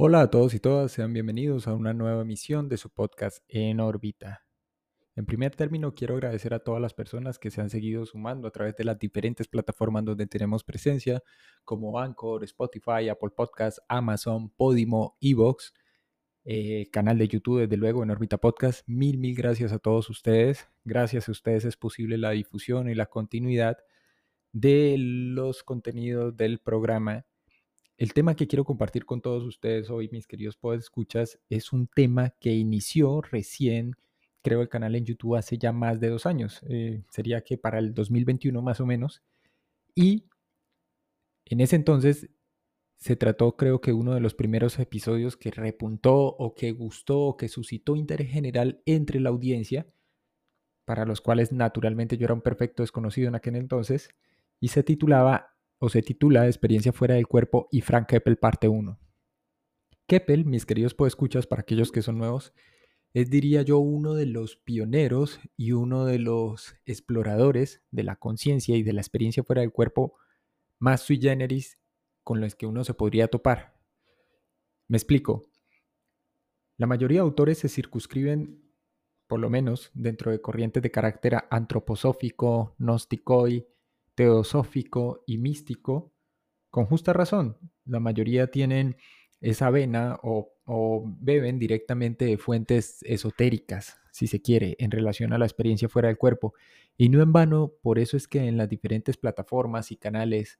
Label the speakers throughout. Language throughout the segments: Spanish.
Speaker 1: Hola a todos y todas, sean bienvenidos a una nueva emisión de su podcast En órbita. En primer término, quiero agradecer a todas las personas que se han seguido sumando a través de las diferentes plataformas donde tenemos presencia, como Anchor, Spotify, Apple Podcasts, Amazon, Podimo, Evox, eh, canal de YouTube, desde luego, en órbita podcast. Mil, mil gracias a todos ustedes. Gracias a ustedes es posible la difusión y la continuidad de los contenidos del programa el tema que quiero compartir con todos ustedes hoy, mis queridos escuchas, es un tema que inició recién, creo, el canal en YouTube hace ya más de dos años. Eh, sería que para el 2021 más o menos. Y en ese entonces se trató, creo que uno de los primeros episodios que repuntó o que gustó o que suscitó interés general entre la audiencia, para los cuales naturalmente yo era un perfecto desconocido en aquel entonces, y se titulaba o se titula Experiencia fuera del cuerpo y Frank Keppel parte 1. Keppel, mis queridos podescuchas, para aquellos que son nuevos, es diría yo uno de los pioneros y uno de los exploradores de la conciencia y de la experiencia fuera del cuerpo más sui generis con los que uno se podría topar. Me explico. La mayoría de autores se circunscriben, por lo menos dentro de corrientes de carácter antroposófico, gnóstico y teosófico y místico, con justa razón. La mayoría tienen esa vena o, beben directamente de fuentes esotéricas, si se quiere, en relación a la experiencia fuera del cuerpo. Y no en vano, por eso es que en las diferentes plataformas y canales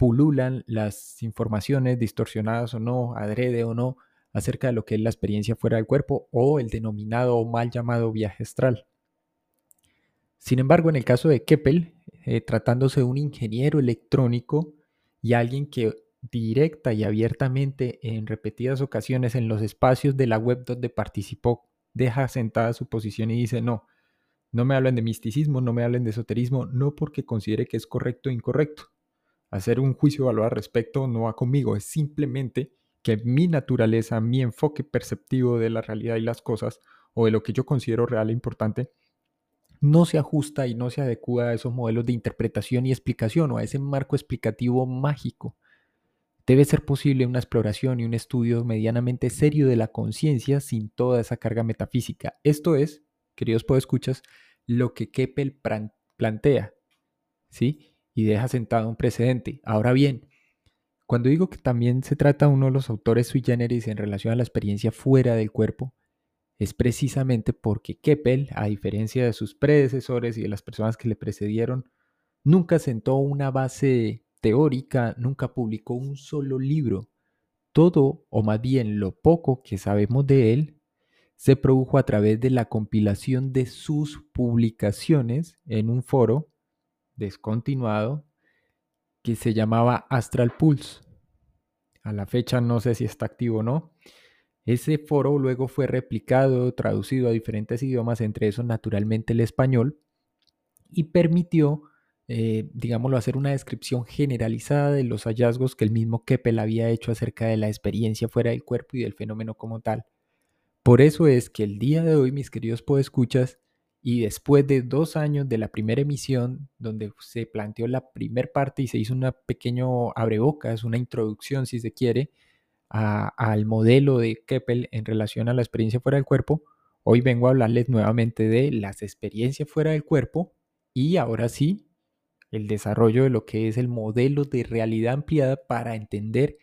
Speaker 1: pululan las informaciones distorsionadas o no, adrede o no, acerca de lo que es la experiencia fuera del cuerpo o el denominado o mal llamado viaje astral. Sin embargo, en el caso de Keppel, eh, tratándose de un ingeniero electrónico y alguien que directa y abiertamente en repetidas ocasiones en los espacios de la web donde participó, deja sentada su posición y dice, no, no me hablen de misticismo, no me hablen de esoterismo, no porque considere que es correcto o incorrecto. Hacer un juicio valor al respecto no va conmigo, es simplemente que mi naturaleza, mi enfoque perceptivo de la realidad y las cosas, o de lo que yo considero real e importante, no se ajusta y no se adecua a esos modelos de interpretación y explicación o a ese marco explicativo mágico. Debe ser posible una exploración y un estudio medianamente serio de la conciencia sin toda esa carga metafísica. Esto es, queridos podescuchas, lo que Keppel plantea, ¿sí? Y deja sentado un precedente. Ahora bien, cuando digo que también se trata uno de los autores sui generis en relación a la experiencia fuera del cuerpo, es precisamente porque Keppel, a diferencia de sus predecesores y de las personas que le precedieron, nunca sentó una base teórica, nunca publicó un solo libro. Todo, o más bien lo poco que sabemos de él, se produjo a través de la compilación de sus publicaciones en un foro descontinuado que se llamaba Astral Pulse. A la fecha no sé si está activo o no, ese foro luego fue replicado, traducido a diferentes idiomas, entre esos naturalmente el español, y permitió, eh, digámoslo, hacer una descripción generalizada de los hallazgos que el mismo Keppel había hecho acerca de la experiencia fuera del cuerpo y del fenómeno como tal. Por eso es que el día de hoy, mis queridos podescuchas, y después de dos años de la primera emisión, donde se planteó la primera parte y se hizo una pequeño abrebocas, una introducción si se quiere, al modelo de Keppel en relación a la experiencia fuera del cuerpo, hoy vengo a hablarles nuevamente de las experiencias fuera del cuerpo y ahora sí, el desarrollo de lo que es el modelo de realidad ampliada para entender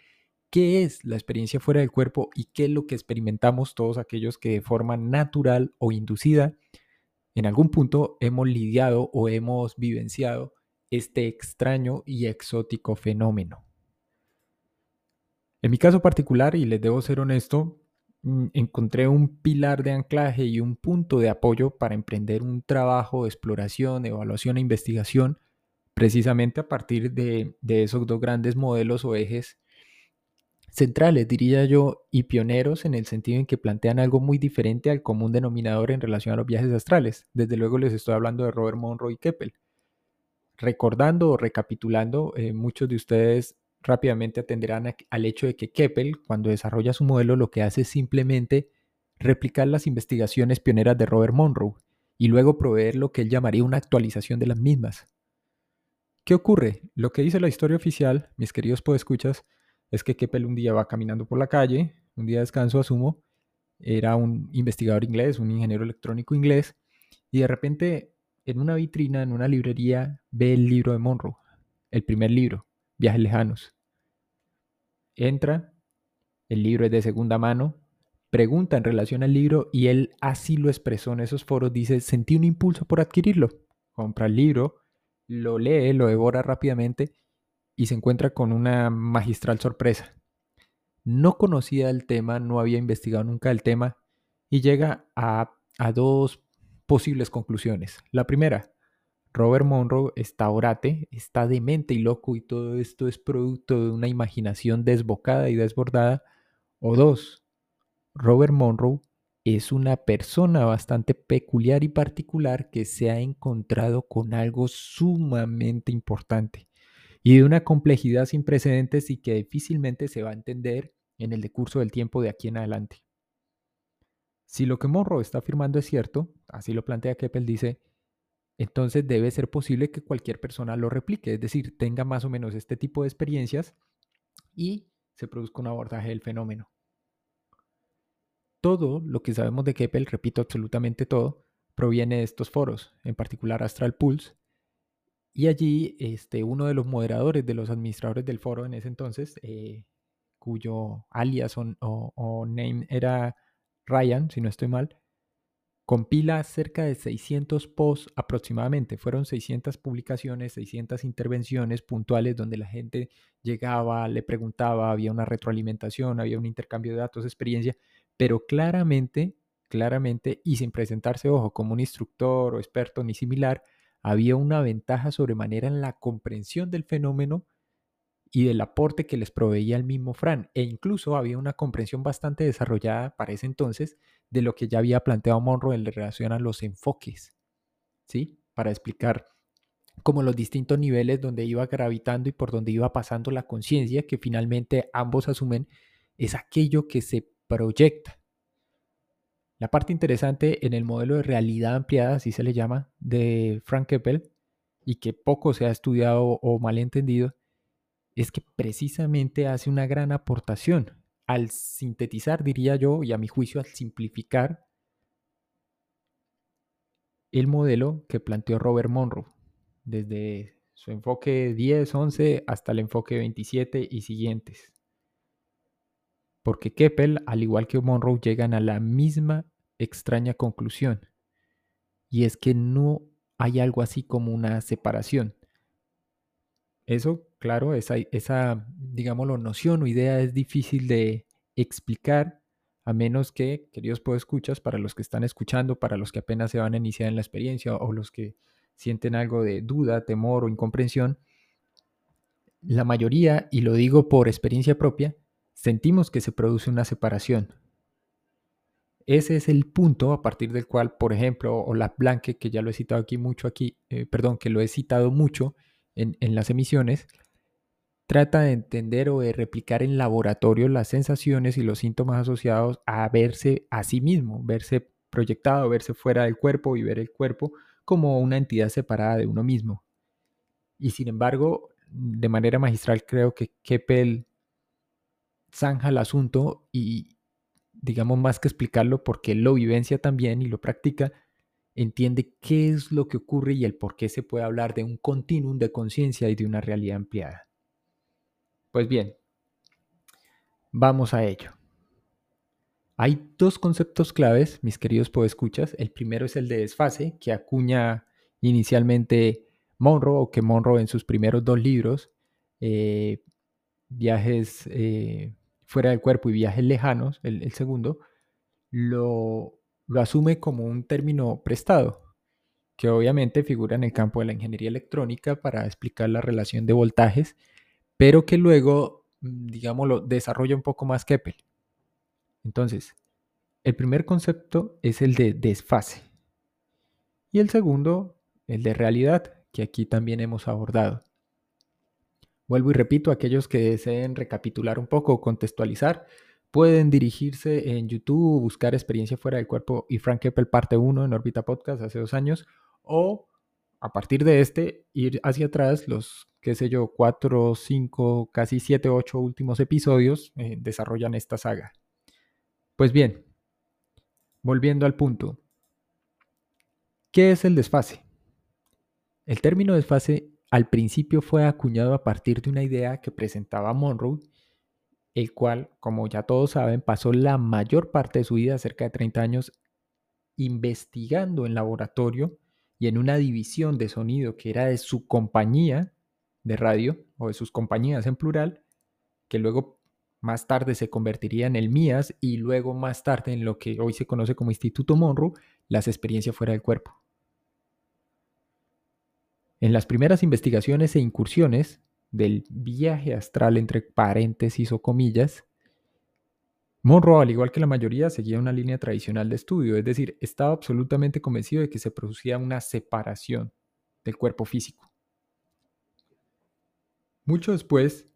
Speaker 1: qué es la experiencia fuera del cuerpo y qué es lo que experimentamos todos aquellos que de forma natural o inducida en algún punto hemos lidiado o hemos vivenciado este extraño y exótico fenómeno. En mi caso particular, y les debo ser honesto, mm, encontré un pilar de anclaje y un punto de apoyo para emprender un trabajo de exploración, evaluación e investigación, precisamente a partir de, esos dos grandes modelos o ejes centrales, diría yo, y pioneros en el sentido en que plantean algo muy diferente al común denominador en relación a los viajes astrales. Desde luego les estoy hablando de Robert Monroe y Keppel. Recordando o recapitulando, eh, muchos de ustedes rápidamente atenderán al hecho de que Keppel, cuando desarrolla su modelo, lo que hace es simplemente replicar las investigaciones pioneras de Robert Monroe y luego proveer lo que él llamaría una actualización de las mismas. ¿Qué ocurre? Lo que dice la historia oficial, mis queridos podescuchas, es que Keppel un día va caminando por la calle, un día de descanso asumo, era un investigador inglés, un ingeniero electrónico inglés, y de repente en una vitrina, en una librería, ve el libro de Monroe, el primer libro, Viajes Lejanos. Entra, el libro es de segunda mano, pregunta en relación al libro y él así lo expresó en esos foros, dice, sentí un impulso por adquirirlo, compra el libro, lo lee, lo devora rápidamente y se encuentra con una magistral sorpresa. No conocía el tema, no había investigado nunca el tema y llega a, dos posibles conclusiones. La primera, Robert Monroe está orate, está demente y loco y todo esto es producto de una imaginación desbocada y desbordada. O dos, Robert Monroe es una persona bastante peculiar y particular que se ha encontrado con algo sumamente importante y de una complejidad sin precedentes y que difícilmente se va a entender en el decurso del tiempo de aquí en adelante. Si lo que Monroe está afirmando es cierto, así lo plantea Keppel, dice, entonces debe ser posible que cualquier persona lo replique, es decir, tenga más o menos este tipo de experiencias y se produzca un abordaje del fenómeno. Todo lo que sabemos de Keppel, repito absolutamente todo, proviene de estos foros, en particular Astral Pulse, y allí este, uno de los moderadores, de los administradores del foro en ese entonces, eh, cuyo alias o name era Ryan, si no estoy mal, compila cerca de 600 posts aproximadamente. Fueron 600 publicaciones, 600 intervenciones puntuales donde la gente llegaba, le preguntaba, había una retroalimentación, había un intercambio de datos, experiencia, pero claramente, claramente, y sin presentarse, ojo, como un instructor o experto ni similar, había una ventaja sobremanera en la comprensión del fenómeno y del aporte que les proveía el mismo Fran. E incluso había una comprensión bastante desarrollada para ese entonces de lo que ya había planteado Monroe en relación a los enfoques, ¿sí? Para explicar como los distintos niveles donde iba gravitando y por donde iba pasando la conciencia, que finalmente ambos asumen es aquello que se proyecta. La parte interesante en el modelo de realidad ampliada, así se le llama, de Frank Keppel, y que poco se ha estudiado o mal entendido, es que precisamente hace una gran aportación al sintetizar, diría yo, y a mi juicio al simplificar el modelo que planteó Robert Monroe, desde su enfoque 10, 11 hasta el enfoque 27 y siguientes. Porque Keppel, al igual que Monroe, llegan a la misma extraña conclusión, y es que no hay algo así como una separación. Eso claro, esa, digámoslo, noción o idea es difícil de explicar a menos que, queridos escuchas, para los que están escuchando, para los que apenas se van a iniciar en la experiencia o los que sienten algo de duda, temor o incomprensión, la mayoría, y lo digo por experiencia propia, sentimos que se produce una separación. Ese es el punto a partir del cual, por ejemplo, o la Blanque, que ya lo he citado aquí mucho aquí, eh, perdón, que lo he citado mucho en, en las emisiones, trata de entender o de replicar en laboratorio las sensaciones y los síntomas asociados a verse a sí mismo, verse proyectado, verse fuera del cuerpo y ver el cuerpo como una entidad separada de uno mismo. Y sin embargo, de manera magistral creo que Keppel zanja el asunto y, digamos, más que explicarlo, porque lo vivencia también y lo practica, entiende qué es lo que ocurre y el por qué se puede hablar de un continuum de conciencia y de una realidad ampliada. Pues bien, vamos a ello. Hay dos conceptos claves, mis queridos podescuchas. El primero es el de desfase, que acuña inicialmente Monroe, o que Monroe en sus primeros dos libros, eh, Viajes eh, fuera del cuerpo y Viajes lejanos, el, segundo, lo, lo asume como un término prestado, que obviamente figura en el campo de la ingeniería electrónica para explicar la relación de voltajes pero que luego, mm, digámoslo, desarrolla un poco más Keppel. Entonces, el primer concepto es el de desfase. Y el segundo, el de realidad, que aquí también hemos abordado. Vuelvo y repito, aquellos que deseen recapitular un poco o contextualizar, pueden dirigirse en YouTube, buscar experiencia fuera del cuerpo y Frank Keppel parte 1 en Orbita Podcast hace dos años, o a partir de este, ir hacia atrás los, qué sé yo, cuatro, cinco, casi siete, ocho últimos episodios eh, desarrollan esta saga. Pues bien, volviendo al punto, ¿qué es el desfase? El término desfase al principio fue acuñado a partir de una idea que presentaba Monroe, el cual, como ya todos saben, pasó la mayor parte de su vida, cerca de 30 años, investigando en laboratorio y en una división de sonido que era de su compañía de radio o de sus compañías en plural, que luego más tarde se convertiría en el MIAS y luego más tarde en lo que hoy se conoce como Instituto Monroe, las experiencias fuera del cuerpo. En las primeras investigaciones e incursiones del viaje astral entre paréntesis o comillas, Monroe, al igual que la mayoría, seguía una línea tradicional de estudio, es decir, estaba absolutamente convencido de que se producía una separación del cuerpo físico. Mucho después,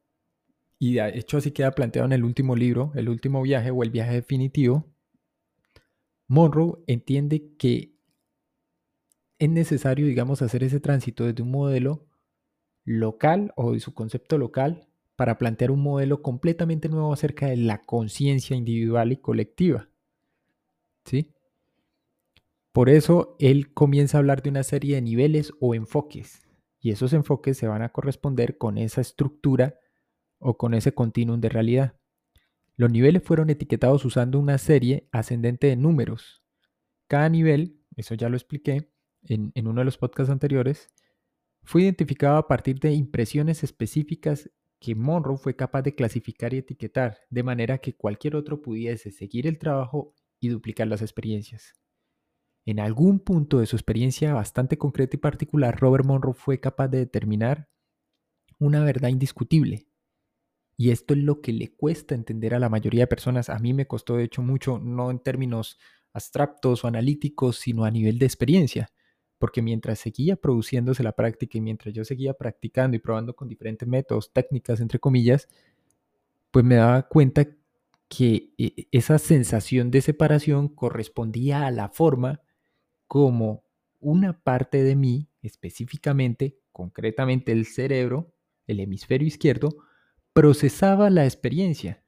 Speaker 1: y de hecho así queda planteado en el último libro, El último viaje o el viaje definitivo, Monroe entiende que es necesario, digamos, hacer ese tránsito desde un modelo local o de su concepto local para plantear un modelo completamente nuevo acerca de la conciencia individual y colectiva. ¿Sí? Por eso él comienza a hablar de una serie de niveles o enfoques, y esos enfoques se van a corresponder con esa estructura o con ese continuum de realidad. Los niveles fueron etiquetados usando una serie ascendente de números. Cada nivel, eso ya lo expliqué en, uno de los podcasts anteriores, fue identificado a partir de impresiones específicas que Monroe fue capaz de clasificar y etiquetar, de manera que cualquier otro pudiese seguir el trabajo y duplicar las experiencias. En algún punto de su experiencia bastante concreta y particular, Robert Monroe fue capaz de determinar una verdad indiscutible. Y esto es lo que le cuesta entender a la mayoría de personas. A mí me costó de hecho mucho, no en términos abstractos o analíticos, sino a nivel de experiencia porque mientras seguía produciéndose la práctica y mientras yo seguía practicando y probando con diferentes métodos, técnicas, entre comillas, pues me daba cuenta que eh, esa sensación de separación correspondía a la forma como una parte de mí, específicamente, concretamente el cerebro, el hemisferio izquierdo, procesaba la experiencia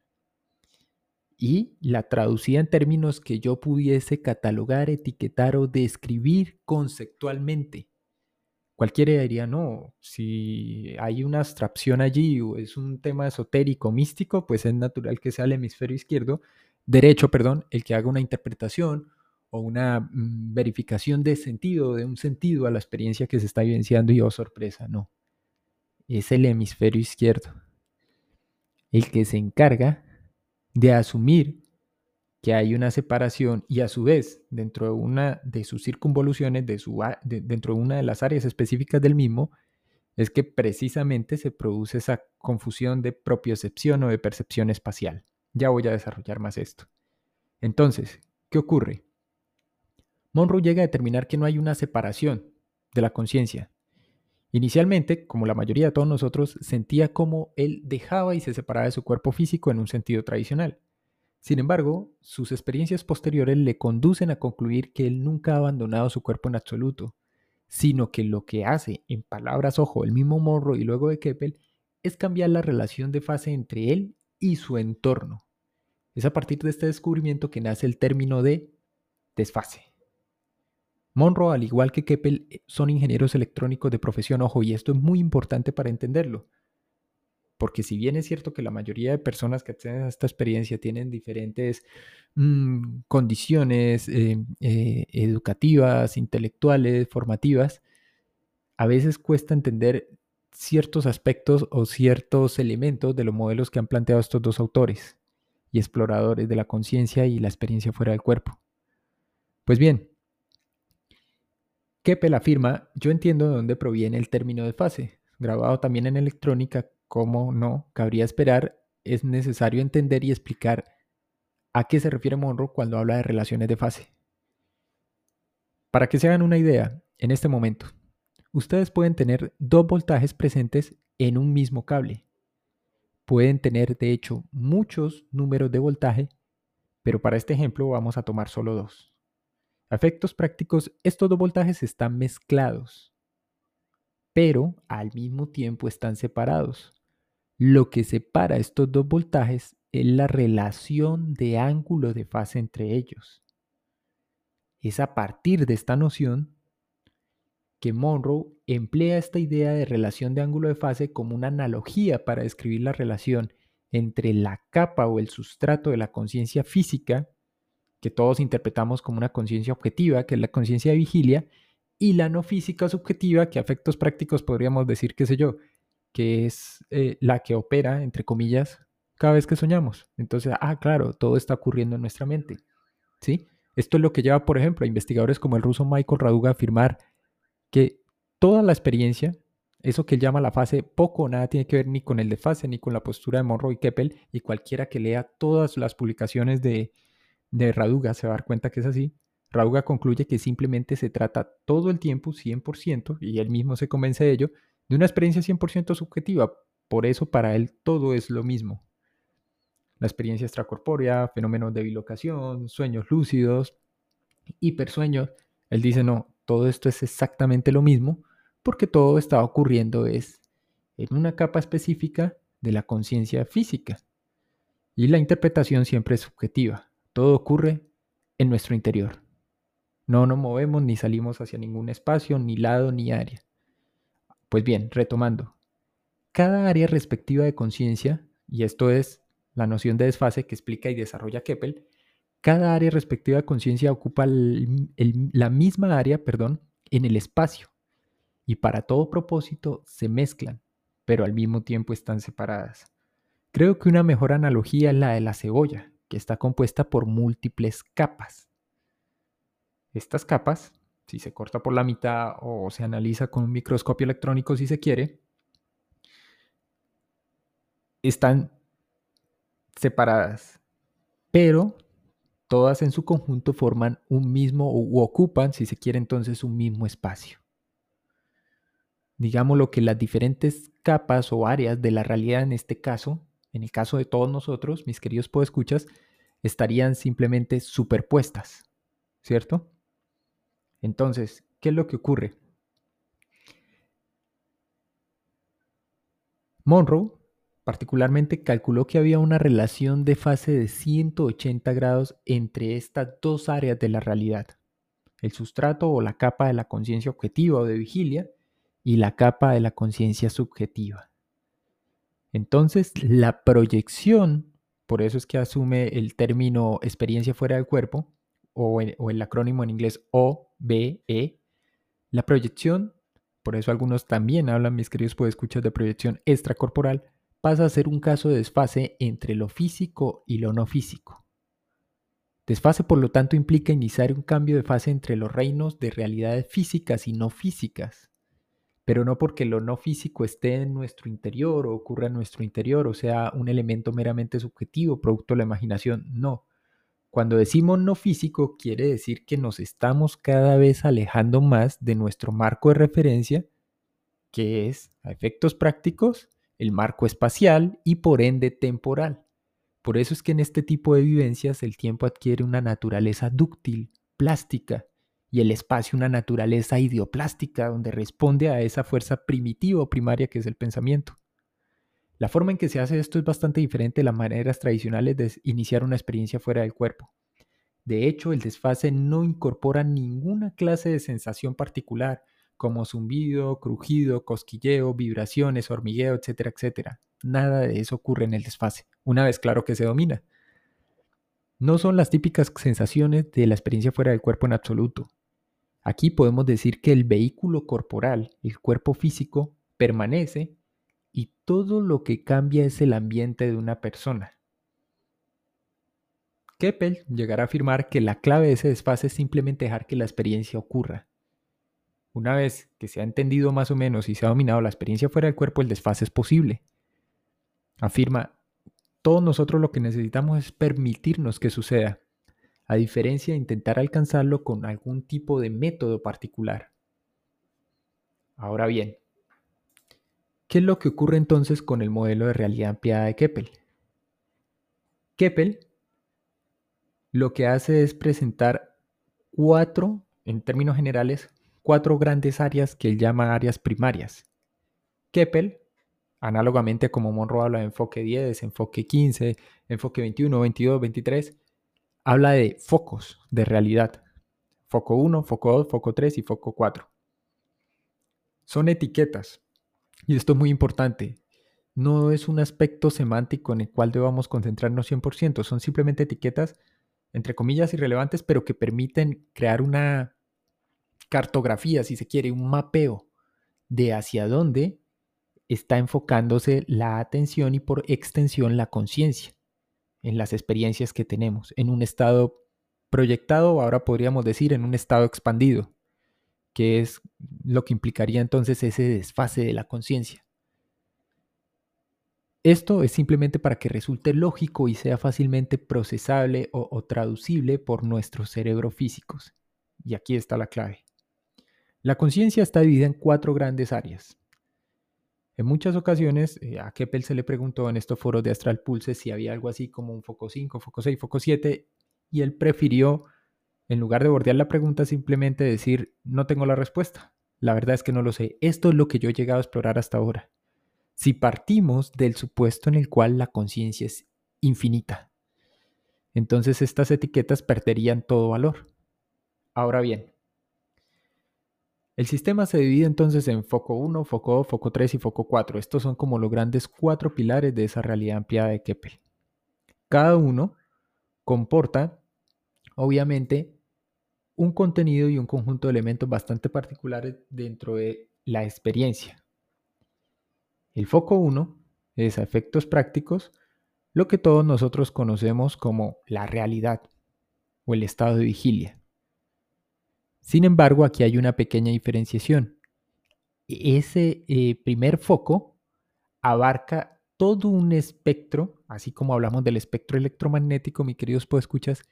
Speaker 1: y la traducía en términos que yo pudiese catalogar, etiquetar o describir conceptualmente. Cualquiera diría, no, si hay una abstracción allí o es un tema esotérico, místico, pues es natural que sea el hemisferio izquierdo, derecho, perdón, el que haga una interpretación o una mm, verificación de sentido, de un sentido a la experiencia que se está vivenciando y oh sorpresa, no. Es el hemisferio izquierdo el que se encarga de asumir que hay una separación y a su vez dentro de una de sus circunvoluciones, de su, dentro de una de las áreas específicas del mismo, es que precisamente se produce esa confusión de propiocepción o de percepción espacial. Ya voy a desarrollar más esto. Entonces, ¿qué ocurre? Monroe llega a determinar que no hay una separación de la conciencia. Inicialmente, como la mayoría de todos nosotros, sentía como él dejaba y se separaba de su cuerpo físico en un sentido tradicional. Sin embargo, sus experiencias posteriores le conducen a concluir que él nunca ha abandonado su cuerpo en absoluto, sino que lo que hace, en palabras ojo, el mismo Morro y luego de Keppel, es cambiar la relación de fase entre él y su entorno. Es a partir de este descubrimiento que nace el término de desfase. Monroe, al igual que Keppel, eh, son ingenieros electrónicos de profesión, ojo, y esto es muy importante para entenderlo. Porque si bien es cierto que la mayoría de personas que acceden a esta experiencia tienen diferentes mm, condiciones eh, eh, educativas, intelectuales, formativas, a veces cuesta entender ciertos aspectos o ciertos elementos de los modelos que han planteado estos dos autores y exploradores de la conciencia y la experiencia fuera del cuerpo. Pues bien, Keppel afirma, yo entiendo de dónde proviene el término de fase. Grabado también en electrónica, como no, cabría esperar, es necesario entender y explicar a qué se refiere Monroe cuando habla de relaciones de fase. Para que se hagan una idea, en este momento, ustedes pueden tener dos voltajes presentes en un mismo cable. Pueden tener, de hecho, muchos números de voltaje, pero para este ejemplo vamos a tomar solo dos. A efectos prácticos, estos dos voltajes están mezclados. pero al mismo tiempo están separados. Lo que separa estos dos voltajes es la relación de ángulo de fase entre ellos. Es a partir de esta noción que Monroe emplea esta idea de relación de ángulo de fase como una analogía para describir la relación entre la capa o el sustrato de la conciencia física, que todos interpretamos como una conciencia objetiva, que es la conciencia de vigilia, y la no física subjetiva, que a efectos prácticos podríamos decir, qué sé yo, que es eh, la que opera, entre comillas, cada vez que soñamos. Entonces, ah, claro, todo está ocurriendo en nuestra mente. ¿Sí? Esto es lo que lleva, por ejemplo, a investigadores como el ruso Michael Raduga a afirmar que toda la experiencia, eso que él llama la fase, poco o nada tiene que ver ni con el de fase ni con la postura de Monroe y Keppel, y cualquiera que lea todas las publicaciones de, de Raduga se va a dar cuenta que es así. Raduga concluye que simplemente se trata todo el tiempo, 100%, y él mismo se convence de ello, de una experiencia 100% subjetiva. Por eso para él todo es lo mismo la experiencia extracorpórea, fenómenos de bilocación, sueños lúcidos, hipersueños. Él dice, no, todo esto es exactamente lo mismo porque todo está ocurriendo es en una capa específica de la conciencia física. Y la interpretación siempre es subjetiva. Todo ocurre en nuestro interior. No nos movemos ni salimos hacia ningún espacio, ni lado, ni área. Pues bien, retomando. Cada área respectiva de conciencia, y esto es la noción de desfase que explica y desarrolla Keppel, cada área respectiva de conciencia ocupa la misma área perdón, en el espacio y para todo propósito se mezclan, pero al mismo tiempo están separadas. Creo que una mejor analogía es la de la cebolla, que está compuesta por múltiples capas. Estas capas, si se corta por la mitad o se analiza con un microscopio electrónico si se quiere, están separadas, pero todas en su conjunto forman un mismo o ocupan, si se quiere entonces, un mismo espacio. Digamos lo que las diferentes capas o áreas de la realidad en este caso, en el caso de todos nosotros, mis queridos podescuchas, estarían simplemente superpuestas, ¿cierto? Entonces, ¿qué es lo que ocurre? Monroe Particularmente calculó que había una relación de fase de 180 grados entre estas dos áreas de la realidad, el sustrato o la capa de la conciencia objetiva o de vigilia y la capa de la conciencia subjetiva. Entonces, la proyección, por eso es que asume el término experiencia fuera del cuerpo, o, el acrónimo en inglés OBE, la proyección, por eso algunos también hablan, mis queridos escuchar de proyección extracorporal, pasa a ser un caso de desfase entre lo físico y lo no físico. Desfase, por lo tanto, implica iniciar un cambio de fase entre los reinos de realidades físicas y no físicas, pero no porque lo no físico esté en nuestro interior o ocurra en nuestro interior, o sea, un elemento meramente subjetivo, producto de la imaginación, no. Cuando decimos no físico, quiere decir que nos estamos cada vez alejando más de nuestro marco de referencia, que es, a efectos prácticos, el marco espacial y por ende temporal. Por eso es que en este tipo de vivencias el tiempo adquiere una naturaleza dúctil, plástica, y el espacio una naturaleza idioplástica donde responde a esa fuerza primitiva o primaria que es el pensamiento. La forma en que se hace esto es bastante diferente de las maneras tradicionales de iniciar una experiencia fuera del cuerpo. De hecho, el desfase no incorpora ninguna clase de sensación particular, como zumbido, crujido, cosquilleo, vibraciones, hormigueo, etcétera, etcétera. Nada de eso ocurre en el desfase, una vez claro que se domina. No son las típicas sensaciones de la experiencia fuera del cuerpo en absoluto. Aquí podemos decir que el vehículo corporal, el cuerpo físico, permanece y todo lo que cambia es el ambiente de una persona. Keppel llegará a afirmar que la clave de ese desfase es simplemente dejar que la experiencia ocurra. Una vez que se ha entendido más o menos y se ha dominado la experiencia fuera del cuerpo, el desfase es posible. Afirma, todos nosotros lo que necesitamos es permitirnos que suceda, a diferencia de intentar alcanzarlo con algún tipo de método particular. Ahora bien, ¿qué es lo que ocurre entonces con el modelo de realidad ampliada de Keppel? Keppel lo que hace es presentar cuatro, en términos generales, cuatro grandes áreas que él llama áreas primarias. Keppel, análogamente como Monroe habla de enfoque 10, enfoque 15, enfoque 21, 22, 23, habla de focos de realidad. Foco 1, foco 2, foco 3 y foco 4. Son etiquetas. Y esto es muy importante. No es un aspecto semántico en el cual debamos concentrarnos 100%. Son simplemente etiquetas, entre comillas, irrelevantes, pero que permiten crear una cartografía, si se quiere, un mapeo de hacia dónde está enfocándose la atención y por extensión la conciencia en las experiencias que tenemos, en un estado proyectado, ahora podríamos decir en un estado expandido, que es lo que implicaría entonces ese desfase de la conciencia. Esto es simplemente para que resulte lógico y sea fácilmente procesable o, traducible por nuestros cerebros físicos. Y aquí está la clave. La conciencia está dividida en cuatro grandes áreas. En muchas ocasiones eh, a Keppel se le preguntó en estos foros de Astral Pulse si había algo así como un foco 5, foco 6, foco 7, y él prefirió, en lugar de bordear la pregunta, simplemente decir, no tengo la respuesta. La verdad es que no lo sé. Esto es lo que yo he llegado a explorar hasta ahora. Si partimos del supuesto en el cual la conciencia es infinita, entonces estas etiquetas perderían todo valor. Ahora bien, el sistema se divide entonces en foco 1, foco 2, foco 3 y foco 4. Estos son como los grandes cuatro pilares de esa realidad ampliada de Keppel. Cada uno comporta, obviamente, un contenido y un conjunto de elementos bastante particulares dentro de la experiencia. El foco 1 es a efectos prácticos lo que todos nosotros conocemos como la realidad o el estado de vigilia. Sin embargo, aquí hay una pequeña diferenciación. Ese eh, primer foco abarca todo un espectro, así como hablamos del espectro electromagnético, mis queridos escuchas,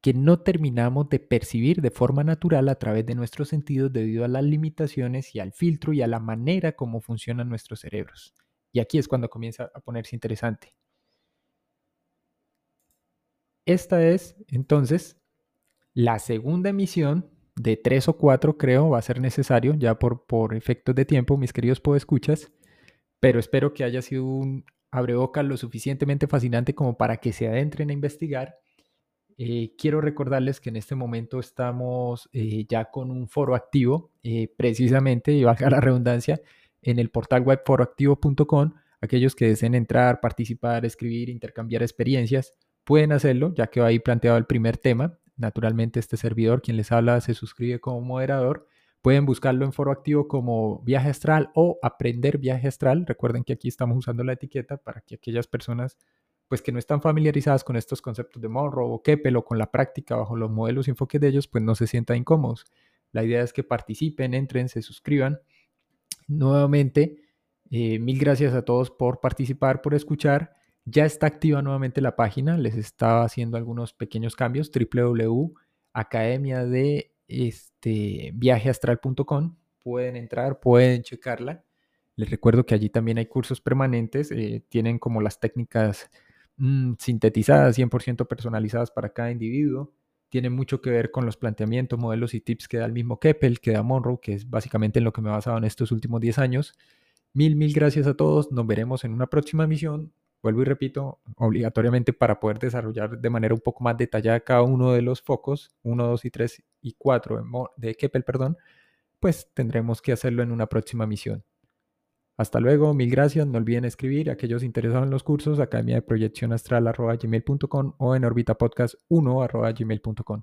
Speaker 1: que no terminamos de percibir de forma natural a través de nuestros sentidos debido a las limitaciones y al filtro y a la manera como funcionan nuestros cerebros. Y aquí es cuando comienza a ponerse interesante. Esta es entonces la segunda emisión de tres o cuatro creo va a ser necesario ya por, por efectos de tiempo, mis queridos podescuchas, pero espero que haya sido un abreboca lo suficientemente fascinante como para que se adentren a investigar. Eh, quiero recordarles que en este momento estamos eh, ya con un foro activo, eh, precisamente, y valga la redundancia, en el portal web foroactivo.com. Aquellos que deseen entrar, participar, escribir, intercambiar experiencias, pueden hacerlo, ya que ahí planteado el primer tema. Naturalmente este servidor, quien les habla, se suscribe como moderador. Pueden buscarlo en foro activo como viaje astral o aprender viaje astral. Recuerden que aquí estamos usando la etiqueta para que aquellas personas pues que no están familiarizadas con estos conceptos de Monroe o Keppel o con la práctica bajo los modelos y enfoques de ellos, pues no se sientan incómodos. La idea es que participen, entren, se suscriban. Nuevamente, eh, mil gracias a todos por participar, por escuchar. Ya está activa nuevamente la página, les estaba haciendo algunos pequeños cambios, www.academia de este, viajeastral.com, pueden entrar, pueden checarla. Les recuerdo que allí también hay cursos permanentes, eh, tienen como las técnicas mm, sintetizadas, 100% personalizadas para cada individuo. Tienen mucho que ver con los planteamientos, modelos y tips que da el mismo Keppel, que da Monroe, que es básicamente en lo que me he basado en estos últimos 10 años. Mil, mil gracias a todos. Nos veremos en una próxima emisión vuelvo y repito, obligatoriamente para poder desarrollar de manera un poco más detallada cada uno de los focos, 1, 2 y 3 y 4 de Keppel, perdón, pues tendremos que hacerlo en una próxima misión. Hasta luego, mil gracias, no olviden escribir a aquellos interesados en los cursos, academia de proyección astral gmail.com o en orbitapodcast1 gmail.com.